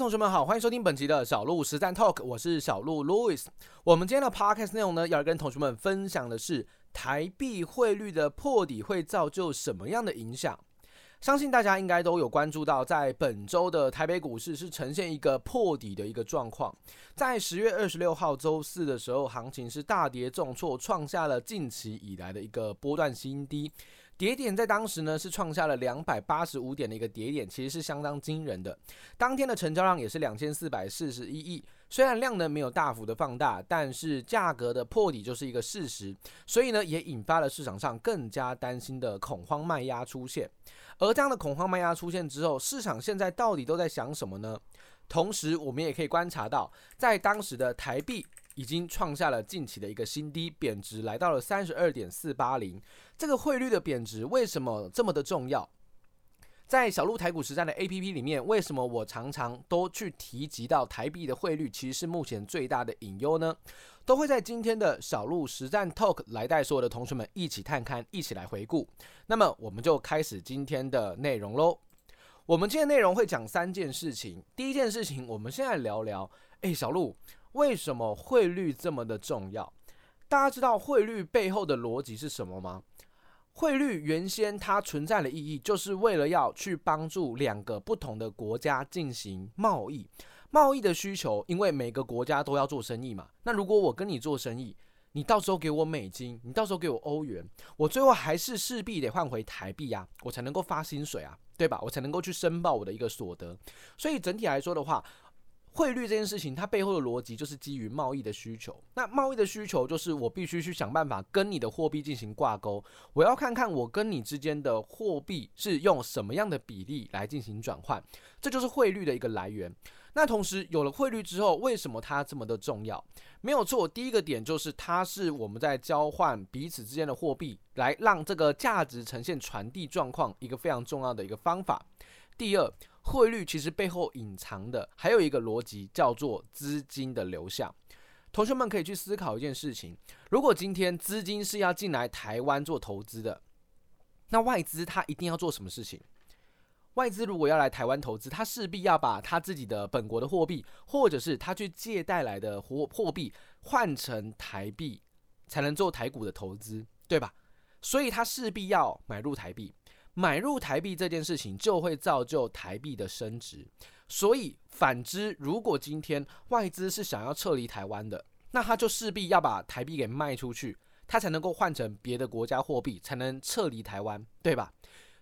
同学们好，欢迎收听本期的小鹿实战 Talk，我是小鹿 Louis。我们今天的 Podcast 内容呢，要跟同学们分享的是台币汇率的破底会造就什么样的影响？相信大家应该都有关注到，在本周的台北股市是呈现一个破底的一个状况。在十月二十六号周四的时候，行情是大跌重挫，创下了近期以来的一个波段新低。跌点在当时呢是创下了两百八十五点的一个跌点，其实是相当惊人的。当天的成交量也是两千四百四十一亿，虽然量呢没有大幅的放大，但是价格的破底就是一个事实，所以呢也引发了市场上更加担心的恐慌卖压出现。而这样的恐慌卖压出现之后，市场现在到底都在想什么呢？同时，我们也可以观察到，在当时的台币已经创下了近期的一个新低，贬值来到了三十二点四八零。这个汇率的贬值为什么这么的重要？在小鹿台股实战的 APP 里面，为什么我常常都去提及到台币的汇率其实是目前最大的隐忧呢？都会在今天的小鹿实战 Talk 来带所有的同学们一起探看，一起来回顾。那么我们就开始今天的内容喽。我们今天内容会讲三件事情。第一件事情，我们现在聊聊，诶，小鹿，为什么汇率这么的重要？大家知道汇率背后的逻辑是什么吗？汇率原先它存在的意义，就是为了要去帮助两个不同的国家进行贸易。贸易的需求，因为每个国家都要做生意嘛。那如果我跟你做生意，你到时候给我美金，你到时候给我欧元，我最后还是势必得换回台币呀，我才能够发薪水啊，对吧？我才能够去申报我的一个所得。所以整体来说的话，汇率这件事情，它背后的逻辑就是基于贸易的需求。那贸易的需求就是我必须去想办法跟你的货币进行挂钩。我要看看我跟你之间的货币是用什么样的比例来进行转换，这就是汇率的一个来源。那同时有了汇率之后，为什么它这么的重要？没有错，第一个点就是它是我们在交换彼此之间的货币，来让这个价值呈现传递状况一个非常重要的一个方法。第二。汇率其实背后隐藏的还有一个逻辑，叫做资金的流向。同学们可以去思考一件事情：如果今天资金是要进来台湾做投资的，那外资它一定要做什么事情？外资如果要来台湾投资，它势必要把它自己的本国的货币，或者是他去借贷来的货货币换成台币，才能做台股的投资，对吧？所以它势必要买入台币。买入台币这件事情就会造就台币的升值，所以反之，如果今天外资是想要撤离台湾的，那他就势必要把台币给卖出去，他才能够换成别的国家货币，才能撤离台湾，对吧？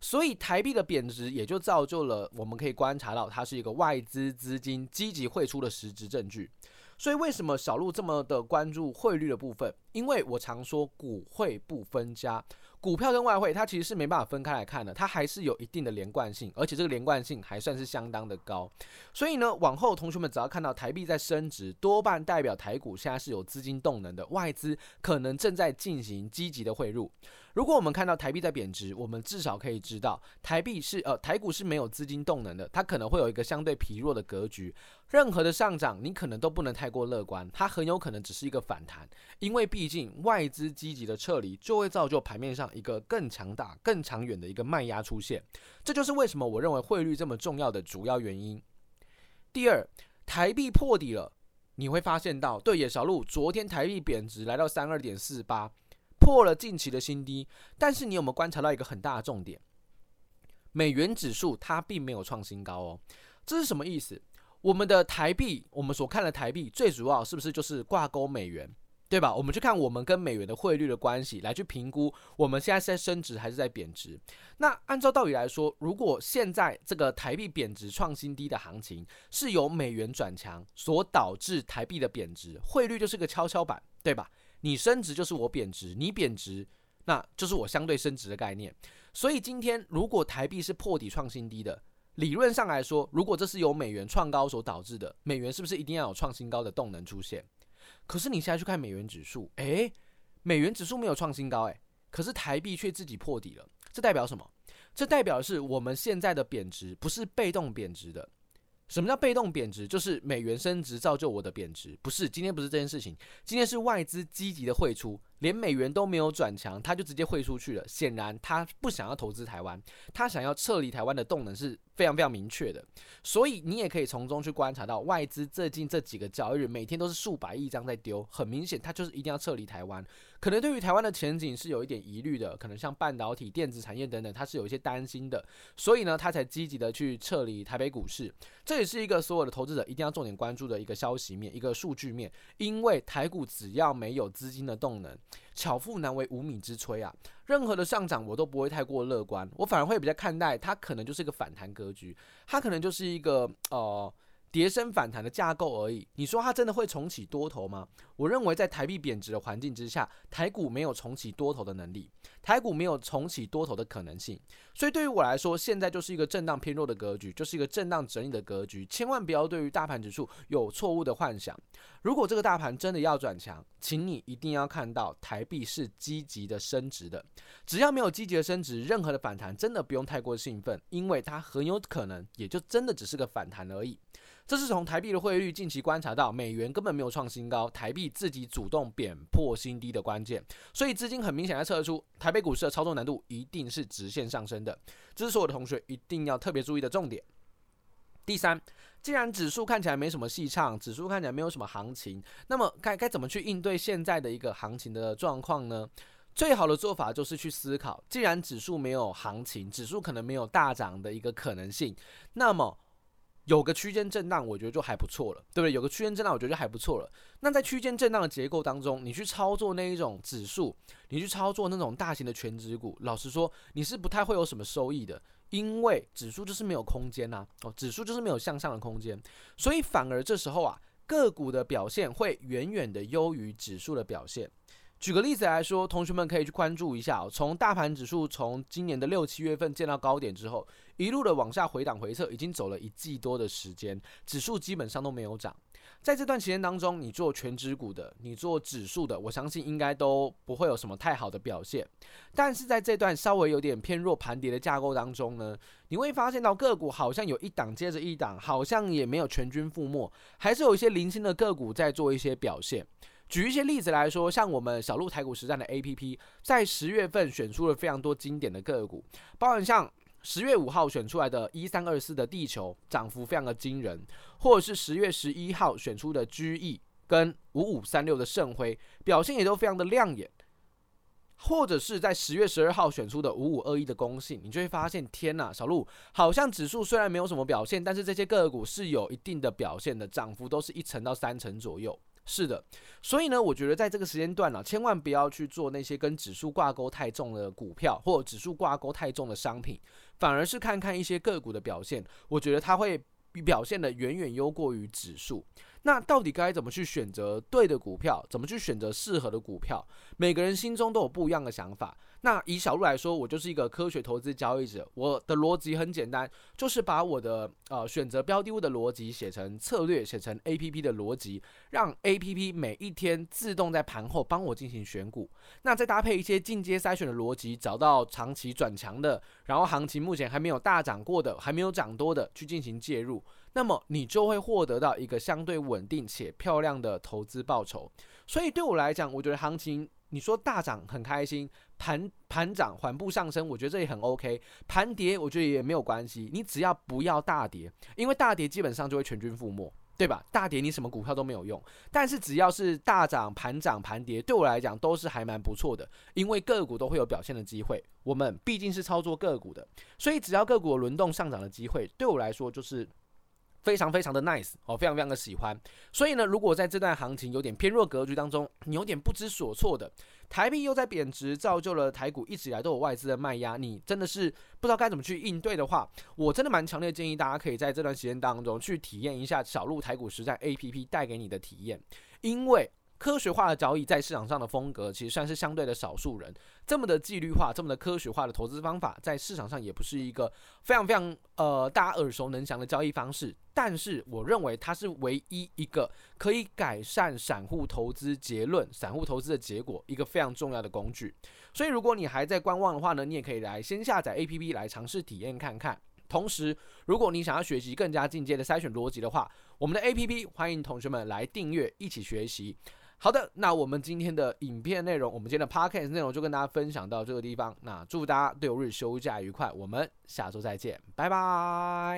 所以台币的贬值也就造就了我们可以观察到，它是一个外资资金积极汇出的实质证据。所以为什么小鹿这么的关注汇率的部分？因为我常说股汇不分家。股票跟外汇，它其实是没办法分开来看的，它还是有一定的连贯性，而且这个连贯性还算是相当的高。所以呢，往后同学们只要看到台币在升值，多半代表台股现在是有资金动能的，外资可能正在进行积极的汇入。如果我们看到台币在贬值，我们至少可以知道台币是呃台股是没有资金动能的，它可能会有一个相对疲弱的格局。任何的上涨，你可能都不能太过乐观，它很有可能只是一个反弹，因为毕竟外资积极的撤离，就会造就盘面上一个更强大、更长远的一个卖压出现。这就是为什么我认为汇率这么重要的主要原因。第二，台币破底了，你会发现到，对，野小路，昨天台币贬值来到三二点四八。破了近期的新低，但是你有没有观察到一个很大的重点？美元指数它并没有创新高哦，这是什么意思？我们的台币，我们所看的台币，最主要是不是就是挂钩美元，对吧？我们去看我们跟美元的汇率的关系，来去评估我们现在是在升值还是在贬值。那按照道理来说，如果现在这个台币贬值创新低的行情是由美元转强所导致台币的贬值，汇率就是个跷跷板，对吧？你升值就是我贬值，你贬值，那就是我相对升值的概念。所以今天如果台币是破底创新低的，理论上来说，如果这是由美元创高所导致的，美元是不是一定要有创新高的动能出现？可是你现在去看美元指数，诶，美元指数没有创新高，诶，可是台币却自己破底了，这代表什么？这代表的是我们现在的贬值不是被动贬值的。什么叫被动贬值？就是美元升值造就我的贬值，不是，今天不是这件事情，今天是外资积极的汇出，连美元都没有转强，他就直接汇出去了。显然他不想要投资台湾，他想要撤离台湾的动能是非常非常明确的。所以你也可以从中去观察到，外资最近这几个交易日每天都是数百亿张在丢，很明显他就是一定要撤离台湾。可能对于台湾的前景是有一点疑虑的，可能像半导体、电子产业等等，他是有一些担心的。所以呢，他才积极的去撤离台北股市。这也是一个所有的投资者一定要重点关注的一个消息面，一个数据面。因为台股只要没有资金的动能，巧妇难为无米之炊啊！任何的上涨我都不会太过乐观，我反而会比较看待它可能就是一个反弹格局，它可能就是一个呃。跌升反弹的架构而已。你说它真的会重启多头吗？我认为在台币贬值的环境之下，台股没有重启多头的能力，台股没有重启多头的可能性。所以对于我来说，现在就是一个震荡偏弱的格局，就是一个震荡整理的格局。千万不要对于大盘指数有错误的幻想。如果这个大盘真的要转强，请你一定要看到台币是积极的升值的。只要没有积极的升值，任何的反弹真的不用太过兴奋，因为它很有可能也就真的只是个反弹而已。这是从台币的汇率近期观察到，美元根本没有创新高，台币自己主动贬破新低的关键，所以资金很明显的测出，台北股市的操作难度一定是直线上升的，这是所有的同学一定要特别注意的重点。第三，既然指数看起来没什么戏唱，指数看起来没有什么行情，那么该该怎么去应对现在的一个行情的状况呢？最好的做法就是去思考，既然指数没有行情，指数可能没有大涨的一个可能性，那么。有个区间震荡，我觉得就还不错了，对不对？有个区间震荡，我觉得就还不错了。那在区间震荡的结构当中，你去操作那一种指数，你去操作那种大型的全指股，老实说，你是不太会有什么收益的，因为指数就是没有空间呐，哦，指数就是没有向上的空间，所以反而这时候啊，个股的表现会远远的优于指数的表现。举个例子来说，同学们可以去关注一下，从大盘指数从今年的六七月份见到高点之后，一路的往下回档回撤，已经走了一季多的时间，指数基本上都没有涨。在这段期间当中，你做全指股的，你做指数的，我相信应该都不会有什么太好的表现。但是在这段稍微有点偏弱盘跌的架构当中呢，你会发现到个股好像有一档接着一档，好像也没有全军覆没，还是有一些零星的个股在做一些表现。举一些例子来说，像我们小鹿台股实战的 APP，在十月份选出了非常多经典的个股，包含像十月五号选出来的一三二四的地球，涨幅非常的惊人；或者是十月十一号选出的 GE 跟五五三六的盛辉，表现也都非常的亮眼；或者是在十月十二号选出的五五二一的公信，你就会发现，天呐，小鹿好像指数虽然没有什么表现，但是这些个股是有一定的表现的，涨幅都是一成到三成左右。是的，所以呢，我觉得在这个时间段呢、千万不要去做那些跟指数挂钩太重的股票，或指数挂钩太重的商品，反而是看看一些个股的表现，我觉得它会表现的远远优过于指数。那到底该怎么去选择对的股票？怎么去选择适合的股票？每个人心中都有不一样的想法。那以小鹿来说，我就是一个科学投资交易者。我的逻辑很简单，就是把我的呃选择标的物的逻辑写成策略，写成 APP 的逻辑，让 APP 每一天自动在盘后帮我进行选股。那再搭配一些进阶筛选的逻辑，找到长期转强的，然后行情目前还没有大涨过的，还没有涨多的，去进行介入。那么你就会获得到一个相对稳定且漂亮的投资报酬。所以对我来讲，我觉得行情你说大涨很开心，盘盘涨缓步上升，我觉得这也很 OK。盘跌我觉得也没有关系，你只要不要大跌，因为大跌基本上就会全军覆没，对吧？大跌你什么股票都没有用。但是只要是大涨、盘涨、盘跌，对我来讲都是还蛮不错的，因为个股都会有表现的机会。我们毕竟是操作个股的，所以只要个股轮动上涨的机会，对我来说就是。非常非常的 nice 哦，非常非常的喜欢。所以呢，如果在这段行情有点偏弱格局当中，你有点不知所措的，台币又在贬值，造就了台股一直以来都有外资的卖压，你真的是不知道该怎么去应对的话，我真的蛮强烈建议大家可以在这段时间当中去体验一下小鹿台股实战 APP 带给你的体验，因为。科学化的交易在市场上的风格，其实算是相对的少数人。这么的纪律化、这么的科学化的投资方法，在市场上也不是一个非常非常呃大家耳熟能详的交易方式。但是，我认为它是唯一一个可以改善散户投资结论、散户投资的结果一个非常重要的工具。所以，如果你还在观望的话呢，你也可以来先下载 APP 来尝试体验看看。同时，如果你想要学习更加进阶的筛选逻辑的话，我们的 APP 欢迎同学们来订阅，一起学习。好的，那我们今天的影片内容，我们今天的 podcast 内容就跟大家分享到这个地方。那祝大家六日休假愉快，我们下周再见，拜拜。